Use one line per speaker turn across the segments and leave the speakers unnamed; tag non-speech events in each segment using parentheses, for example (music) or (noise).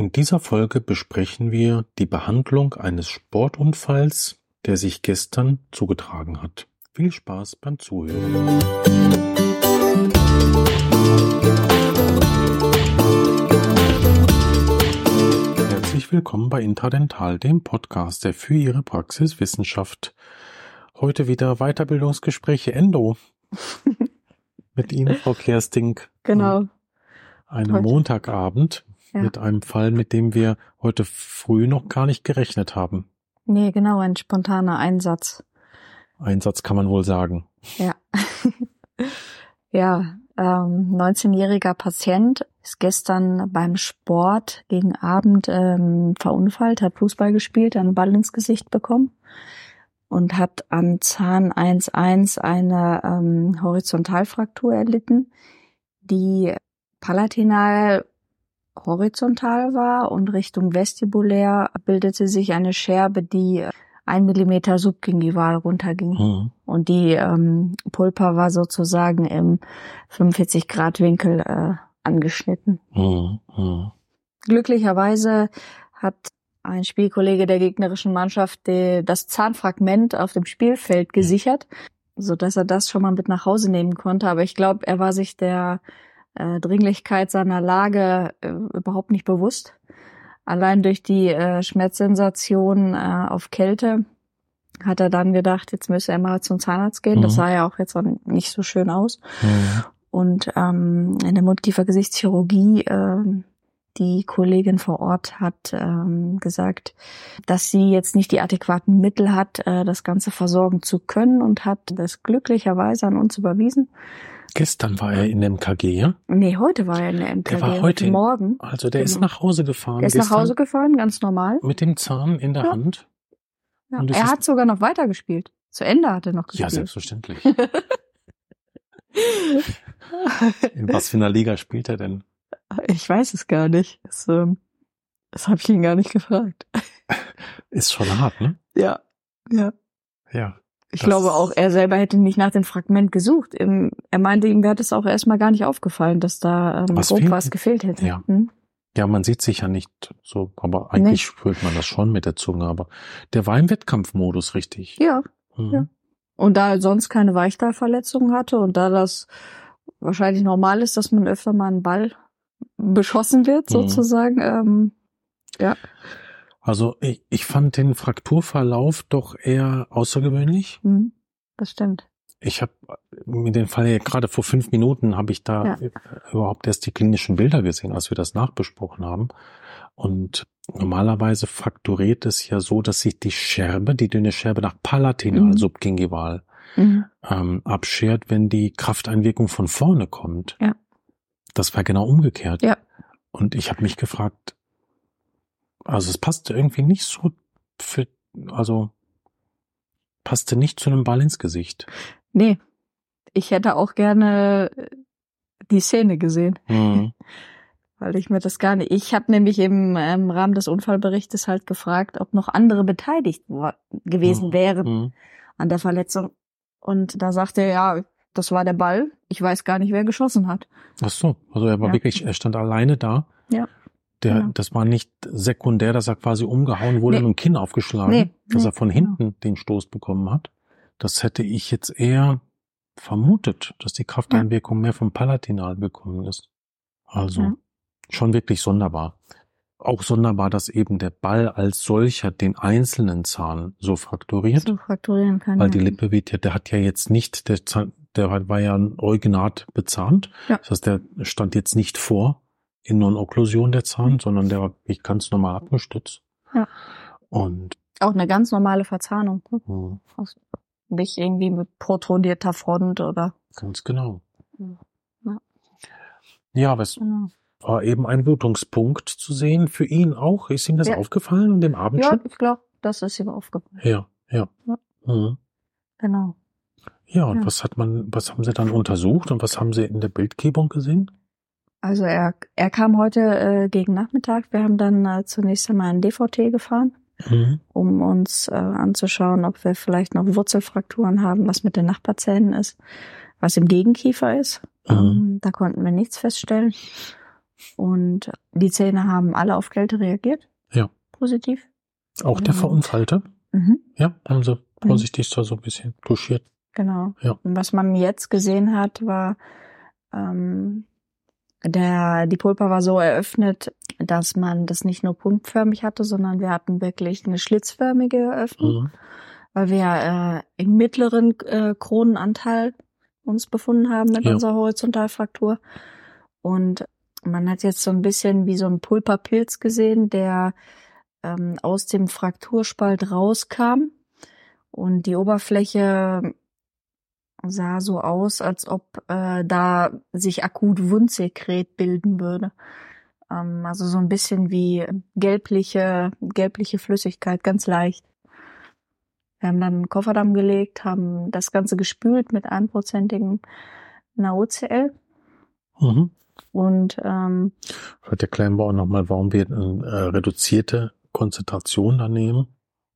In dieser Folge besprechen wir die Behandlung eines Sportunfalls, der sich gestern zugetragen hat. Viel Spaß beim Zuhören. Herzlich willkommen bei Intradental, dem Podcast, der für Ihre Praxis Wissenschaft. Heute wieder Weiterbildungsgespräche Endo. (laughs) Mit Ihnen, Frau Kersting.
Genau.
Einem
Heute.
Montagabend
Ja.
mit einem Fall, mit dem wir heute früh noch gar nicht gerechnet haben.
Nee, genau, ein spontaner Einsatz.
Einsatz kann man wohl sagen.
Ja. (laughs) ja, ähm, 19-jähriger Patient ist gestern beim Sport gegen Abend ähm, verunfallt, hat Fußball gespielt, einen Ball ins Gesicht bekommen und hat am Zahn 1.1 eine ähm, Horizontalfraktur erlitten, die palatinal horizontal war und Richtung vestibulär bildete sich eine Scherbe, die ein Millimeter subgingival runterging.
Hm.
Und die ähm, Pulpa war sozusagen im 45 Grad Winkel äh, angeschnitten.
Hm. Hm.
Glücklicherweise hat ein Spielkollege der gegnerischen Mannschaft die, das Zahnfragment auf dem Spielfeld gesichert, so dass er das schon mal mit nach Hause nehmen konnte. Aber ich glaube, er war sich der äh, Dringlichkeit seiner Lage äh, überhaupt nicht bewusst. Allein durch die äh, Schmerzsensation äh, auf Kälte hat er dann gedacht, jetzt müsse er mal zum Zahnarzt gehen. Das
Mhm.
sah ja auch jetzt nicht so schön aus.
Hm.
Und ähm, in der Mundkiefer-Gesichtschirurgie, ähm, die Kollegin vor Ort hat ähm, gesagt, dass sie jetzt nicht die adäquaten Mittel hat, äh, das Ganze versorgen zu können und hat das glücklicherweise an uns überwiesen.
Gestern war er in dem KG, ja?
Nee, heute war er in der MKG.
war heute in-
Morgen.
Also der ist
Genau.
nach Hause gefahren.
Er ist nach Hause gefahren, ganz normal.
Mit dem Zahn in der
Ja.
Hand.
Ja. Er
ist-
hat sogar noch weitergespielt. Zu Ende hat er noch
Ja,
gespielt.
selbstverständlich. (laughs) In was für einer Liga spielt er denn?
ich weiß es gar nicht. Das, ähm, das habe ich ihn gar nicht gefragt.
Ist schon hart, ne?
Ja, ja.
Ja.
Ich
Das-
glaube auch, er selber hätte nicht nach dem Fragment gesucht. Er meinte, ihm wäre das auch erstmal gar nicht aufgefallen, dass da ähm,
Was
grob
fehlt?
was gefehlt hätte.
Ja.
Hm?
Ja, man sieht sich ja nicht so, aber eigentlich
Nee.
spürt man das schon mit der Zunge, aber der war im Wettkampfmodus, richtig.
Ja.
Mhm.
ja. Und da er sonst keine Weichteilverletzungen hatte und da das wahrscheinlich normal ist, dass man öfter mal einen Ball beschossen wird,
Mhm.
sozusagen, ähm, ja.
Also ich, ich fand den Frakturverlauf doch eher außergewöhnlich.
Hm, das stimmt.
Ich habe mit den Fall ja gerade vor fünf Minuten habe ich da
Ja.
überhaupt erst die klinischen Bilder gesehen, als wir das nachbesprochen haben. Und normalerweise frakturiert es ja so, dass sich die Scherbe, die dünne Scherbe nach palatinal
Mhm.
subgingival
Mhm.
ähm, abschert, wenn die Krafteinwirkung von vorne kommt.
Ja.
Das war genau umgekehrt.
Ja.
Und ich habe mich gefragt, also es passte irgendwie nicht so für, also passte nicht zu einem Ball ins Gesicht.
Nee, ich hätte auch gerne äh, die Szene gesehen.
Mhm. (laughs)
weil ich mir das gar nicht. Ich habe nämlich im, im Rahmen des Unfallberichtes halt gefragt, ob noch andere beteiligt gewesen
Mhm.
wären
Mhm.
an der Verletzung. Und da sagte er, ja, das war der Ball. Ich weiß gar nicht, wer geschossen hat.
Ach so, also er war
Ja.
wirklich, er stand alleine da.
Ja.
Der,
Genau.
das war nicht sekundär, dass er quasi umgehauen wurde
Nee.
und ein Kinn aufgeschlagen,
Nee,
dass
nee,
er von
genau.
hinten den Stoß bekommen hat. Das hätte ich jetzt eher vermutet, dass die Krafteinwirkung mehr vom Palatinal gekommen ist. Also
Ja.
schon wirklich sonderbar. Auch sonderbar, dass eben der Ball als solcher den einzelnen Zahn so frakturiert.
So frakturieren kann.
Weil
ja.
die Lippe wird ja, der hat ja jetzt nicht, der Zahn, der war ja originat bezahnt.
Ja.
Das heißt, der stand jetzt nicht vor in Non-Okklusion der Zahn, sondern der war wirklich ganz normal abgestützt.
Ja.
Und
Auch eine ganz normale Verzahnung. ne?
mh,
Nicht irgendwie mit protrudierter Front oder.
ganz genau.
Ja.
Ja, aber es
Genau.
war eben ein Blutungspunkt zu sehen. Für ihn auch. Ist ihm das
Ja.
aufgefallen an dem Abend
Ja, ich glaube, das ist ihm aufgefallen.
Ja, ja.
Ja.
Mhm.
Genau.
Ja, und
Ja.
was hat man, was haben Sie dann untersucht und was haben Sie in der Bildgebung gesehen?
Also er, er kam heute äh, gegen Nachmittag. Wir haben dann äh, zunächst einmal ein DVT gefahren.
Mhm.
um uns äh, anzuschauen, ob wir vielleicht noch Wurzelfrakturen haben, was mit den Nachbarzähnen ist, was im Gegenkiefer ist.
Mhm.
Ähm, da konnten wir nichts feststellen. Und die Zähne haben alle auf Kälte reagiert.
Ja.
Positiv.
Auch der
Mhm.
Verunfallte?
Mhm.
Ja, haben sie vorsichtig da so ein bisschen touchiert.
Genau.
Ja.
Und was man jetzt gesehen hat, war, ähm, der, die Pulpa war so eröffnet, dass man das nicht nur punktförmig hatte, sondern wir hatten wirklich eine schlitzförmige Öffnung,
Mhm.
weil wir äh, im mittleren äh, Kronenanteil uns befunden haben mit
Ja.
unserer Horizontalfraktur. Und man hat jetzt so ein bisschen wie so ein Pulperpilz gesehen, der ähm, aus dem Frakturspalt rauskam. Und die Oberfläche sah so aus, als ob äh, da sich akut Wundsekret bilden würde. Ähm, also so ein bisschen wie gelbliche, gelbliche Flüssigkeit, ganz leicht. Wir haben dann einen Kofferdamm gelegt, haben das Ganze gespült mit einprozentigen NaOCl
Mhm.
und ähm,
erklären wir auch nochmal, warum wir eine äh, reduzierte Konzentration da nehmen.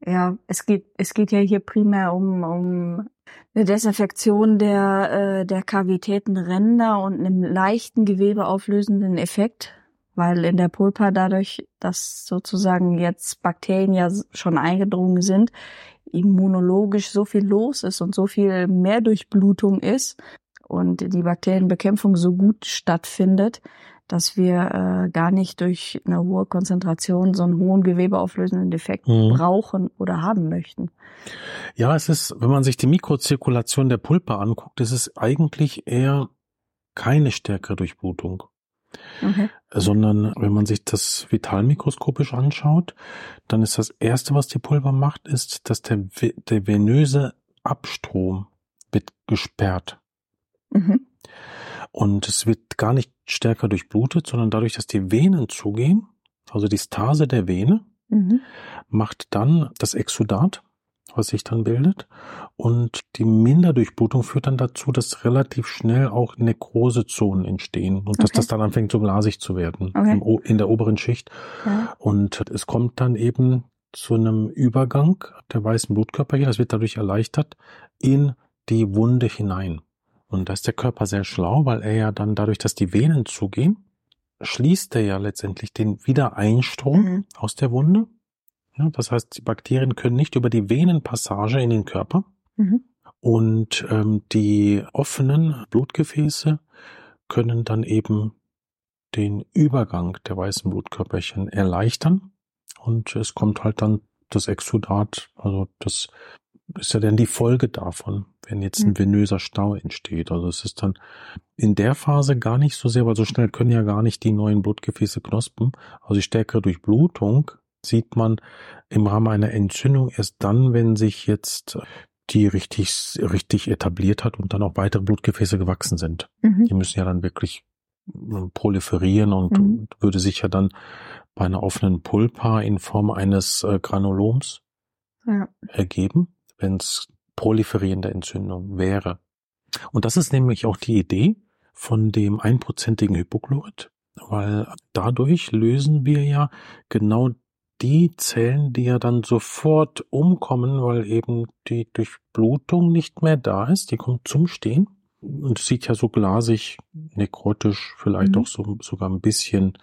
Ja, es geht, es geht ja hier primär um, um eine Desinfektion der, äh, der Kavitätenränder und einen leichten gewebeauflösenden Effekt, weil in der Pulpa dadurch, dass sozusagen jetzt Bakterien ja schon eingedrungen sind, immunologisch so viel los ist und so viel mehr Durchblutung ist und die Bakterienbekämpfung so gut stattfindet, dass wir äh, gar nicht durch eine hohe Konzentration so einen hohen gewebeauflösenden Effekt
Mhm.
brauchen oder haben möchten.
Ja, es ist, wenn man sich die Mikrozirkulation der Pulpe anguckt, ist es eigentlich eher keine stärkere Durchblutung,
Okay.
sondern wenn man sich das vitalmikroskopisch anschaut, dann ist das erste, was die Pulver macht, ist, dass der, der venöse Abstrom wird gesperrt.
Mhm.
Und es wird gar nicht stärker durchblutet, sondern dadurch, dass die Venen zugehen, also die Stase der Vene,
Mhm.
macht dann das Exudat, was sich dann bildet. Und die Minderdurchblutung führt dann dazu, dass relativ schnell auch Nekrosezonen entstehen und dass
Okay.
das dann anfängt, so glasig zu werden
Okay.
in der oberen Schicht.
Ja.
Und es kommt dann eben zu einem Übergang der weißen Blutkörperchen, das wird dadurch erleichtert, in die Wunde hinein. Und da ist der Körper sehr schlau, weil er ja dann dadurch, dass die Venen zugehen, schließt er ja letztendlich den Wiedereinstrom
Mhm.
aus der Wunde. Ja, das heißt, die Bakterien können nicht über die Venenpassage in den Körper
Mhm.
und ähm, die offenen Blutgefäße können dann eben den Übergang der weißen Blutkörperchen erleichtern und es kommt halt dann das Exudat, also das ist ja dann die Folge davon, wenn jetzt ein
Mhm.
venöser Stau entsteht. Also es ist dann in der Phase gar nicht so sehr, weil so schnell können ja gar nicht die neuen Blutgefäße knospen. Also die stärkere Durchblutung sieht man im Rahmen einer Entzündung erst dann, wenn sich jetzt die richtig, richtig etabliert hat und dann auch weitere Blutgefäße gewachsen sind.
Mhm.
Die müssen ja dann wirklich äh, proliferieren und
Mhm.
würde sich ja dann bei einer offenen Pulpa in Form eines äh, Granuloms
Ja.
ergeben, wenn es proliferierende Entzündung wäre. Und das ist nämlich auch die Idee von dem einprozentigen Hypochlorid, weil dadurch lösen wir ja genau die Zellen, die ja dann sofort umkommen, weil eben die Durchblutung nicht mehr da ist, die kommt zum Stehen und es sieht ja so glasig, nekrotisch, vielleicht
Mhm.
auch so, sogar ein bisschen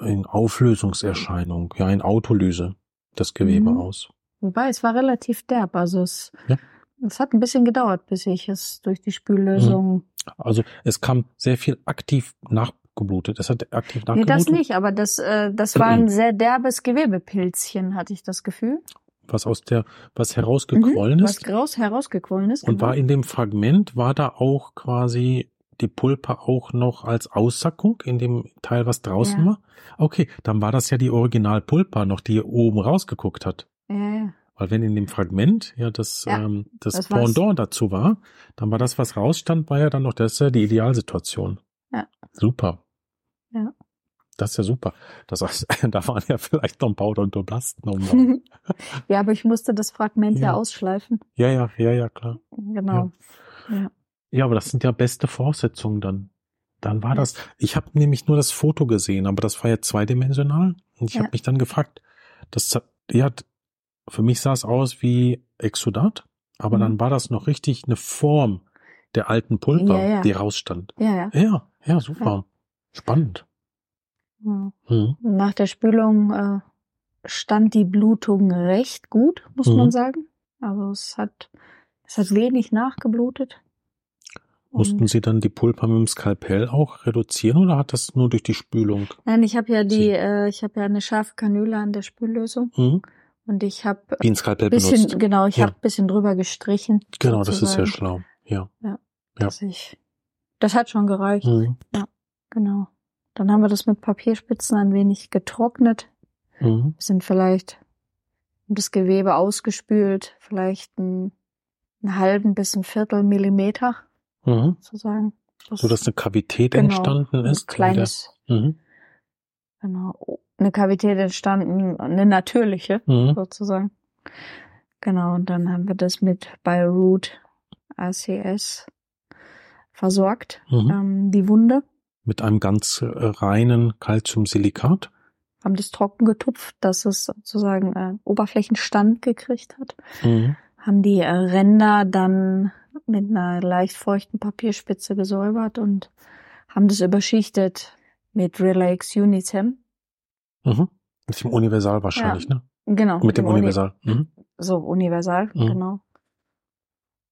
in Auflösungserscheinung, ja, in Autolyse das Gewebe
Mhm.
aus.
Wobei, es war relativ derb. Also es,
Ja.
es hat ein bisschen gedauert, bis ich es durch die Spüllösung.
Also es kam sehr viel aktiv nachgeblutet. Es hat aktiv
Nee,
nachgeblutet.
das nicht, aber das, äh, das war ein sehr derbes Gewebepilzchen, hatte ich das Gefühl.
Was aus der, was herausgequollen
Mhm,
ist.
Was raus, herausgequollen ist.
Und
genau.
war in dem Fragment, war da auch quasi die Pulpa auch noch als Aussackung in dem Teil, was draußen
Ja.
war? Okay, dann war das ja die Originalpulpa noch, die oben rausgeguckt hat.
Ja, ja.
Weil wenn in dem Fragment ja das,
Ja,
ähm, das,
das war's.
Pendant dazu war, dann war das, was rausstand, war ja dann noch das ist ja die Idealsituation.
Ja.
Super.
Ja.
Das ist ja super. Das heißt, (laughs) da waren ja vielleicht noch ein paar Odontoblasten um. (laughs)
ja, aber ich musste das Fragment ja,
Ja.
ausschleifen.
ja, ja, ja, ja, klar.
Genau. Ja.
Ja, aber das sind ja beste Voraussetzungen dann. Dann war
Ja.
das. Ich habe nämlich nur das Foto gesehen, aber das war ja zweidimensional. Und ich
Ja.
habe mich dann gefragt, das ja, für mich sah es aus wie Exudat, aber
Mhm.
dann war das noch richtig eine Form der alten Pulper,
Ja, ja.
die rausstand.
Ja, ja.
Ja, ja, super. Spannend.
Ja.
Mhm.
Nach der Spülung äh, stand die Blutung recht gut, muss
Mhm.
man sagen. Also es hat, es hat wenig nachgeblutet.
Mussten Sie dann die Pulpa mit dem Skalpell auch reduzieren oder hat das nur durch die Spülung?
Nein, ich habe ja die, äh, ich habe ja eine scharfe Kanüle an der Spüllösung
Mhm.
Und ich habe
ein Skalpell
bisschen,
benutzt.
genau, ich
Ja.
habe bisschen drüber gestrichen.
Genau, das ist sehr schlau. Ja.
dass ich, das hat schon gereicht.
Mhm.
Genau. Dann haben wir das mit Papierspitzen ein wenig getrocknet.
Mhm.
sind vielleicht das Gewebe ausgespült, vielleicht einen, einen halben bis ein Viertel Millimeter
Mhm.
sozusagen. Das
So dass eine Kavität
Genau,
entstanden
ein
ist.
kleines,
in der- Mhm.
Genau, eine Kavität entstanden, eine natürliche
Mhm.
sozusagen. Genau, und dann haben wir das mit Bioroot ACS versorgt,
Mhm.
ähm, die Wunde,
Mit einem ganz äh, reinen Calciumsilikat.
haben das trocken getupft, dass es sozusagen äh, Oberflächenstand gekriegt hat.
Mhm.
haben die äh, Ränder dann mit einer leicht feuchten Papierspitze gesäubert und haben das überschichtet mit Relax Unicem.
Mhm. Mit dem Universal wahrscheinlich, ne?
Genau.
Mit dem
Uni-
Universal. Mhm.
So, universal,
Mhm.
genau.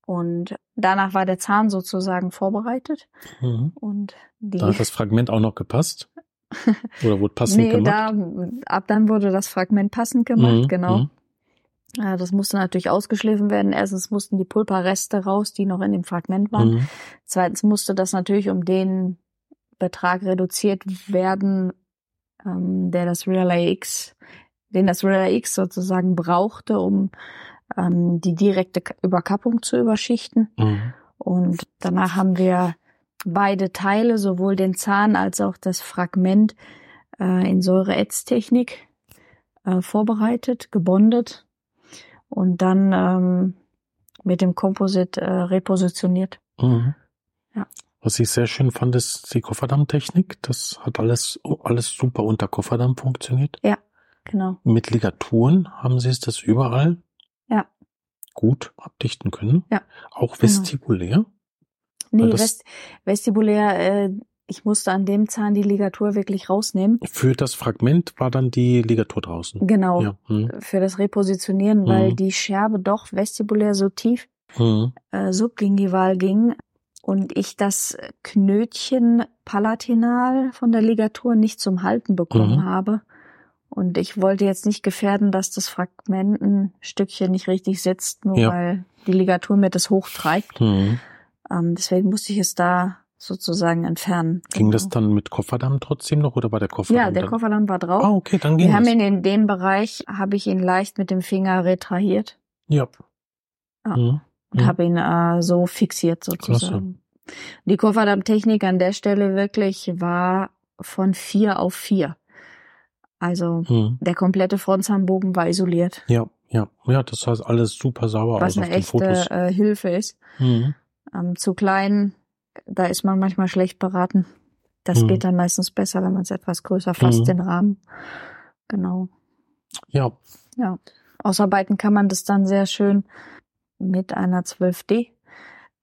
Und danach war der Zahn sozusagen vorbereitet
Mhm.
und die.
Da hat das Fragment auch noch gepasst. (laughs) Oder wurde passend
nee,
gemacht.
da, ab dann wurde das Fragment passend gemacht,
Mhm,
genau.
mhm.
Ja, das musste natürlich ausgeschliffen werden. Erstens mussten die Pulperreste raus, die noch in dem Fragment waren.
Mhm.
Zweitens musste das natürlich um den Betrag reduziert werden, ähm, der das Relay X, den das Relay X sozusagen brauchte, um ähm, die direkte Überkappung zu überschichten.
Mhm.
Und danach haben wir beide Teile, sowohl den Zahn als auch das Fragment, äh, in Säure-Ätz-Technik äh, vorbereitet, gebondet und dann ähm, mit dem Composite äh, repositioniert.
Mhm.
Ja.
Was ich sehr schön fand, ist die Kofferdammtechnik. Das hat alles, alles super unter Kofferdamm funktioniert.
Genau.
Mit Ligaturen haben Sie es das überall
Ja.
gut abdichten können.
Ja.
Auch vestibulär.
Nee,
das-
Vest vestibulär, äh, ich musste an dem Zahn die Ligatur wirklich rausnehmen.
Für das Fragment war dann die Ligatur draußen.
Genau.
Ja. Mhm.
Für das Repositionieren, weil
Mhm.
die Scherbe doch vestibulär so tief
Mhm.
äh, subgingival ging und ich das Knötchen palatinal von der Ligatur nicht zum Halten bekommen
Mhm.
habe. Und ich wollte jetzt nicht gefährden, dass das Fragment ein Stückchen nicht richtig sitzt, nur
Ja.
weil die Ligatur mir das hochtreibt.
Mhm.
Ähm, deswegen musste ich es da sozusagen entfernen.
Ging
Genau.
das dann mit Kofferdamm trotzdem noch oder war der Kofferdamm
Ja, der
dann?
Kofferdamm war drauf.
Ah, okay, dann ging
Wir haben ihn in dem Bereich, habe ich ihn leicht mit dem Finger retrahiert
Ja.
Ja.
Mhm.
Und
Mhm.
habe ihn äh, so fixiert sozusagen. Die Kofferdammtechnik an der Stelle wirklich war von vier auf vier. Also
Mhm.
der komplette Frontzahnbogen war isoliert,
Ja, ja, ja, das sah alles super sauber
was
aus auf
eine
den
echte
Fotos.
äh, Hilfe ist.
Mhm.
Ähm, zu klein, da ist man manchmal schlecht beraten. Das
Mhm.
geht dann meistens besser, wenn man es etwas größer fasst,
Mhm.
den Rahmen. Genau.
Ja,
Ja. Ausarbeiten kann man das dann sehr schön mit einer 12D.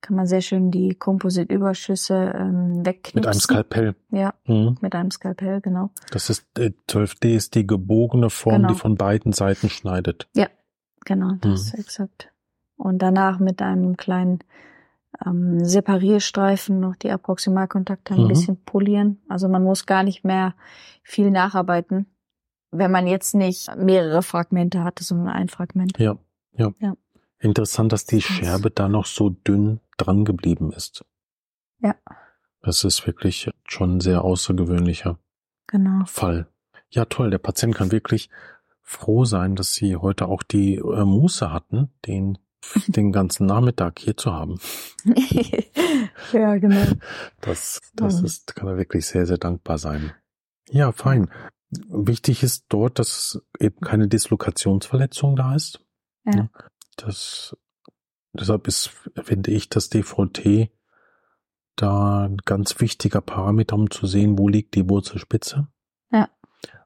Kann man sehr schön die Kompositüberschüsse ähm, wegknipsen.
mit einem Skalpell.
Ja,
Mhm.
mit einem Skalpell, genau.
Das ist äh, 12D ist die gebogene Form,
Genau.
die von beiden Seiten schneidet.
Genau, das exakt. Und danach mit einem kleinen ähm, Separierstreifen noch die Approximalkontakte ein
Mhm.
bisschen polieren. Also man muss gar nicht mehr viel nacharbeiten, wenn man jetzt nicht mehrere Fragmente hatte, sondern ein Fragment.
Ja, ja.
Ja.
Interessant, dass die. Scherbe da noch so dünn dran geblieben ist.
Ja.
Das ist wirklich schon ein sehr außergewöhnlicher
Genau.
Fall. Ja, toll. Der Patient kann wirklich froh sein, dass Sie heute auch die äh, Muße hatten, den, (laughs) den ganzen Nachmittag hier zu haben. (laughs)
ja, genau.
Das, das
Mhm.
ist, kann er wirklich sehr, sehr dankbar sein. Ja, fein. Wichtig ist dort, dass eben keine Dislokationsverletzung da ist.
Ja.
Das, deshalb ist, finde ich, das DVT da ein ganz wichtiger Parameter, um zu sehen, wo liegt die Wurzelspitze.
Ja.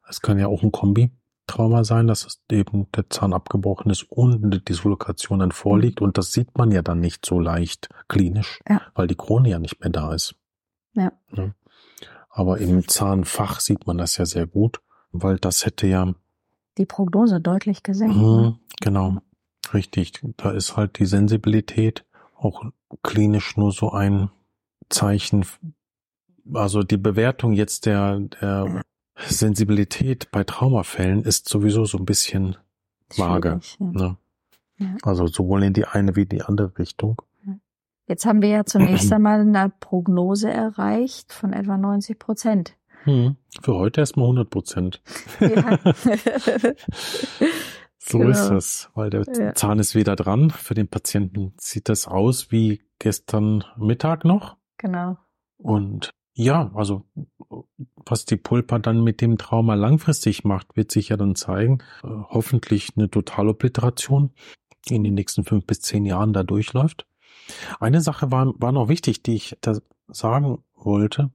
Es kann ja auch ein Kombi-Trauma sein, dass es eben der Zahn abgebrochen ist und eine Dislokation dann vorliegt. Und das sieht man ja dann nicht so leicht klinisch,
Ja.
weil die Krone ja nicht mehr da ist.
Ja.
Aber im Zahnfach sieht man das ja sehr gut, weil das hätte ja.
Die Prognose deutlich gesenkt. Ne?
genau, richtig. Da ist halt die Sensibilität auch klinisch nur so ein Zeichen. Also die Bewertung jetzt der, der Sensibilität bei Traumafällen ist sowieso so ein bisschen vage.
Ja.
Ne?
Ja.
Also sowohl in die eine wie in die andere Richtung.
Jetzt haben wir ja zunächst (clears throat) einmal eine Prognose erreicht von etwa 90 Prozent.
Hm. Für heute erstmal 100 Prozent.
Ja. (laughs) (laughs)
So
Genau.
ist es, weil der
Ja.
Zahn ist wieder dran. Für den Patienten sieht das aus wie gestern Mittag noch.
genau.
Und ja, also was die Pulpa dann mit dem Trauma langfristig macht, wird sich ja dann zeigen. Äh, hoffentlich eine Totalobliteration die in den nächsten fünf bis zehn Jahren da durchläuft. Eine Sache war, war noch wichtig, die ich da sagen wollte,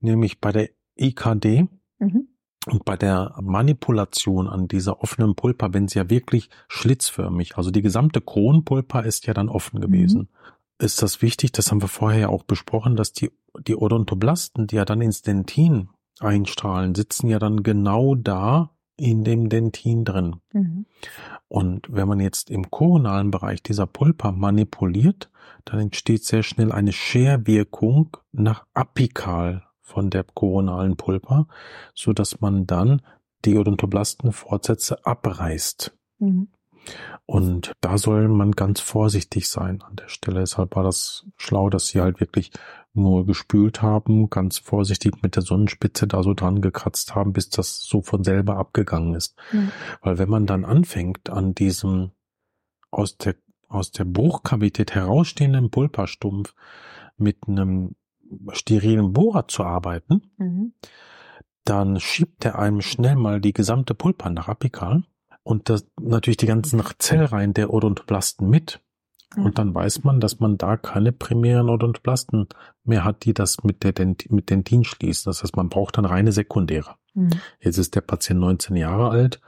nämlich bei der EKD
Mhm.
Und bei der Manipulation an dieser offenen Pulpa, wenn sie ja wirklich schlitzförmig, also die gesamte Kronpulpa ist ja dann offen gewesen, ist das wichtig, das haben wir vorher ja auch besprochen, dass die, die Odontoblasten, die ja dann ins Dentin einstrahlen, sitzen ja dann genau da in dem Dentin drin.
Mhm.
Und wenn man jetzt im koronalen Bereich dieser Pulpa manipuliert, dann entsteht sehr schnell eine Scherwirkung nach apikal von der koronalen Pulpa, so dass man dann die Odontoblastenfortsätze abreißt.
Mhm.
Und da soll man ganz vorsichtig sein an der Stelle. Deshalb war das schlau, dass sie halt wirklich nur gespült haben, ganz vorsichtig mit der Sonnenspitze da so dran gekratzt haben, bis das so von selber abgegangen ist.
Mhm.
Weil wenn man dann anfängt, an diesem aus der, aus der Bruchkavität herausstehenden Pulpastumpf mit einem sterilen Bohrer zu arbeiten,
Mhm.
dann schiebt er einem schnell mal die gesamte Pulpa nach apikal und das natürlich die ganzen Zellreihen der Odontoblasten mit.
Ja.
Und dann weiß man, dass man da keine primären Odontoblasten mehr hat, die das mit der Dent mit Dentin schließen. Das heißt, man braucht dann reine sekundäre.
Mhm.
Jetzt ist der Patient 19 Jahre alt.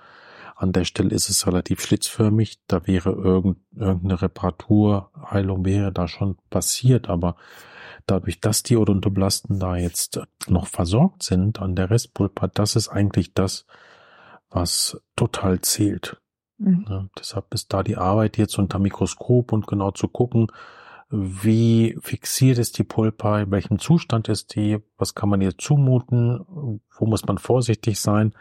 An der Stelle ist es relativ schlitzförmig. Da wäre irgend, irgendeine Reparatur, Heilung wäre da schon passiert. Aber dadurch, dass die Odontoblasten da jetzt noch versorgt sind an der Restpulpa, das ist eigentlich das, was total zählt.
Mhm.
Ja, deshalb ist da die Arbeit jetzt unter Mikroskop und genau zu gucken, wie fixiert ist die Pulpa, in welchem Zustand ist die, was kann man ihr zumuten, wo muss man vorsichtig sein.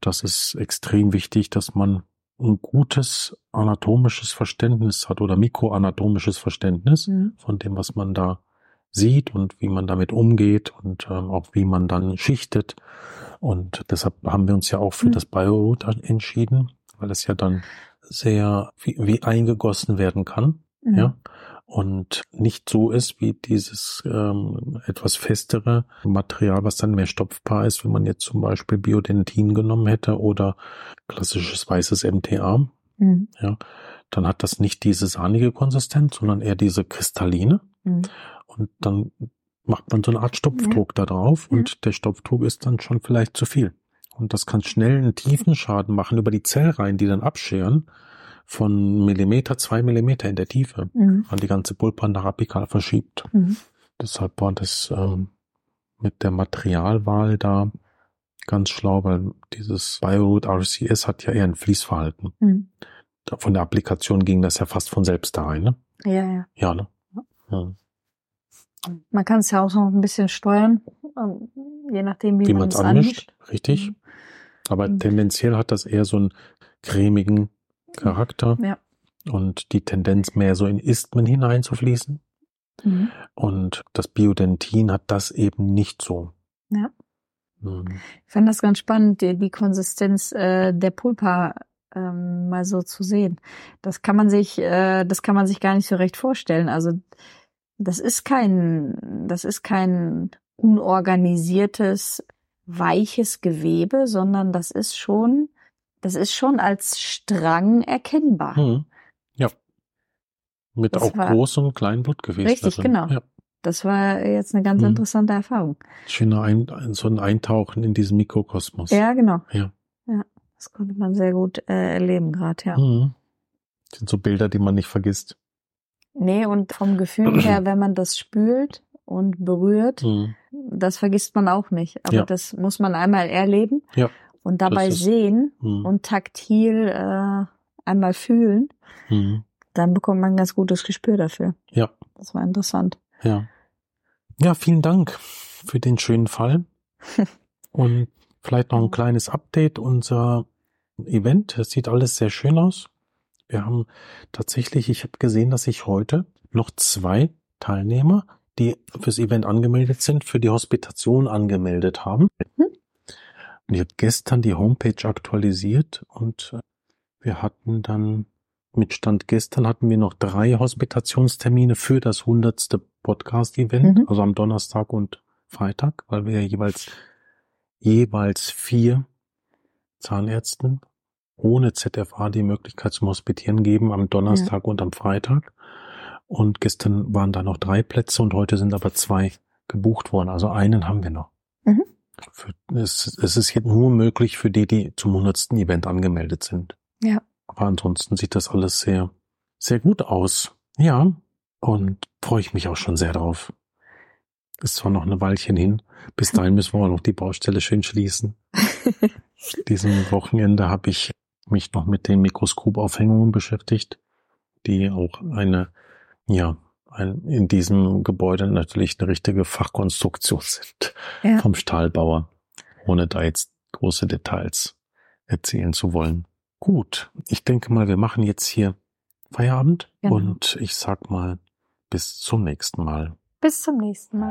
Das ist extrem wichtig, dass man ein gutes anatomisches Verständnis hat oder mikroanatomisches Verständnis
Mhm.
von dem, was man da sieht und wie man damit umgeht und ähm, auch wie man dann schichtet. Und deshalb haben wir uns ja auch für
Mhm.
das Bioroot entschieden, weil es ja dann sehr wie, wie eingegossen werden kann,
Mhm.
ja, und nicht so ist wie dieses ähm, etwas festere Material, was dann mehr stopfbar ist, wenn man jetzt zum Beispiel Biodentin genommen hätte oder klassisches weißes MTA,
Mhm.
dann hat das nicht diese sahnige Konsistenz, sondern eher diese kristalline.
Mhm.
Und dann macht man so eine Art Stopfdruck da drauf
Ja.
und der Stopfdruck ist dann schon vielleicht zu viel. Und das kann schnell einen tiefen Schaden machen über die Zellreihen, die dann abscheren von Millimeter, zwei Millimeter in der Tiefe,
Mhm.
an die ganze Pulpa nach apikal verschiebt.
Mhm.
Deshalb war das ähm, mit der Materialwahl da ganz schlau, weil dieses Bioroot RCS hat ja eher ein Fließverhalten.
Mhm.
Von der Applikation ging das ja fast von selbst da rein, ne?
Ja, ja.
Ja, ne? Ja.
Man kann es ja auch noch ein bisschen steuern, ähm, je nachdem, wie,
wie
man es
anmischt,
anmischt.
richtig.
Mhm.
Aber
Mhm.
tendenziell hat das eher so einen cremigen Charakter
Ja.
und die Tendenz mehr so in Isthmen hineinzufließen.
Mhm.
Und das Biodentin hat das eben nicht so.
Ja.
Mhm.
Ich fand das ganz spannend, die, die Konsistenz äh, der Pulpa ähm, mal so zu sehen. Das kann man sich, äh, das kann man sich gar nicht so recht vorstellen. Also das ist kein, das ist kein unorganisiertes weiches Gewebe, sondern das ist schon, das ist schon als Strang erkennbar.
Mhm. Ja. Mit
Das
auch großen und kleinen Blutgefäßen.
Richtig,
da drin.
genau.
Ja.
Das war jetzt eine ganz
Mhm.
interessante Erfahrung.
Schöner ein, so ein Eintauchen in diesen Mikrokosmos.
Ja, genau.
Ja.
Ja, das konnte man sehr gut äh, erleben gerade, ja.
Mhm. Das sind so Bilder, die man nicht vergisst.
Nee, und vom Gefühl (clears throat) her, wenn man das spült und berührt.
Mhm.
Das vergisst man auch nicht. Aber
Ja.
das muss man einmal erleben
Ja.
und dabei
Das ist-
sehen
Mhm.
und taktil äh, einmal fühlen.
Mhm.
Dann bekommt man ein ganz gutes Gespür dafür.
Ja.
Das war interessant.
Ja. Ja, vielen Dank für den schönen Fall. (laughs) Und vielleicht noch ein kleines Update. Unser Event, es sieht alles sehr schön aus. Wir haben tatsächlich, ich habe gesehen, dass sich heute noch zwei Teilnehmer, die fürs Event angemeldet sind, für die Hospitation angemeldet haben.
Mhm.
Und ich habe gestern die Homepage aktualisiert und äh, wir hatten dann mit Stand gestern hatten wir noch drei Hospitationstermine für das hundertste Podcast-Event,
Mhm.
also am Donnerstag und Freitag, weil wir ja jeweils jeweils vier Zahnärzten ohne ZFA die Möglichkeit zum Hospitieren geben am Donnerstag und am Freitag. Und gestern waren da noch drei Plätze und heute sind aber zwei gebucht worden. Also einen haben wir noch.
Mhm.
Für, es, es ist jetzt nur möglich für die, die zum hundertsten Event angemeldet sind.
Ja.
Aber ansonsten sieht das alles sehr, sehr gut aus. Ja. Und freue ich mich auch schon sehr drauf. Ist zwar noch eine Weilchen hin. Bis dahin müssen wir auch noch die Baustelle schön schließen. (laughs) Diesem Wochenende habe ich mich noch mit den Mikroskopaufhängungen beschäftigt, die auch eine, ja, ein, in diesem Gebäude natürlich eine richtige Fachkonstruktion (laughs) sind
Ja.
vom Stahlbauer, ohne da jetzt große Details erzählen zu wollen. Gut, ich denke mal, wir machen jetzt hier Feierabend
Genau.
und ich sag mal bis zum nächsten Mal.
Bis zum nächsten Mal.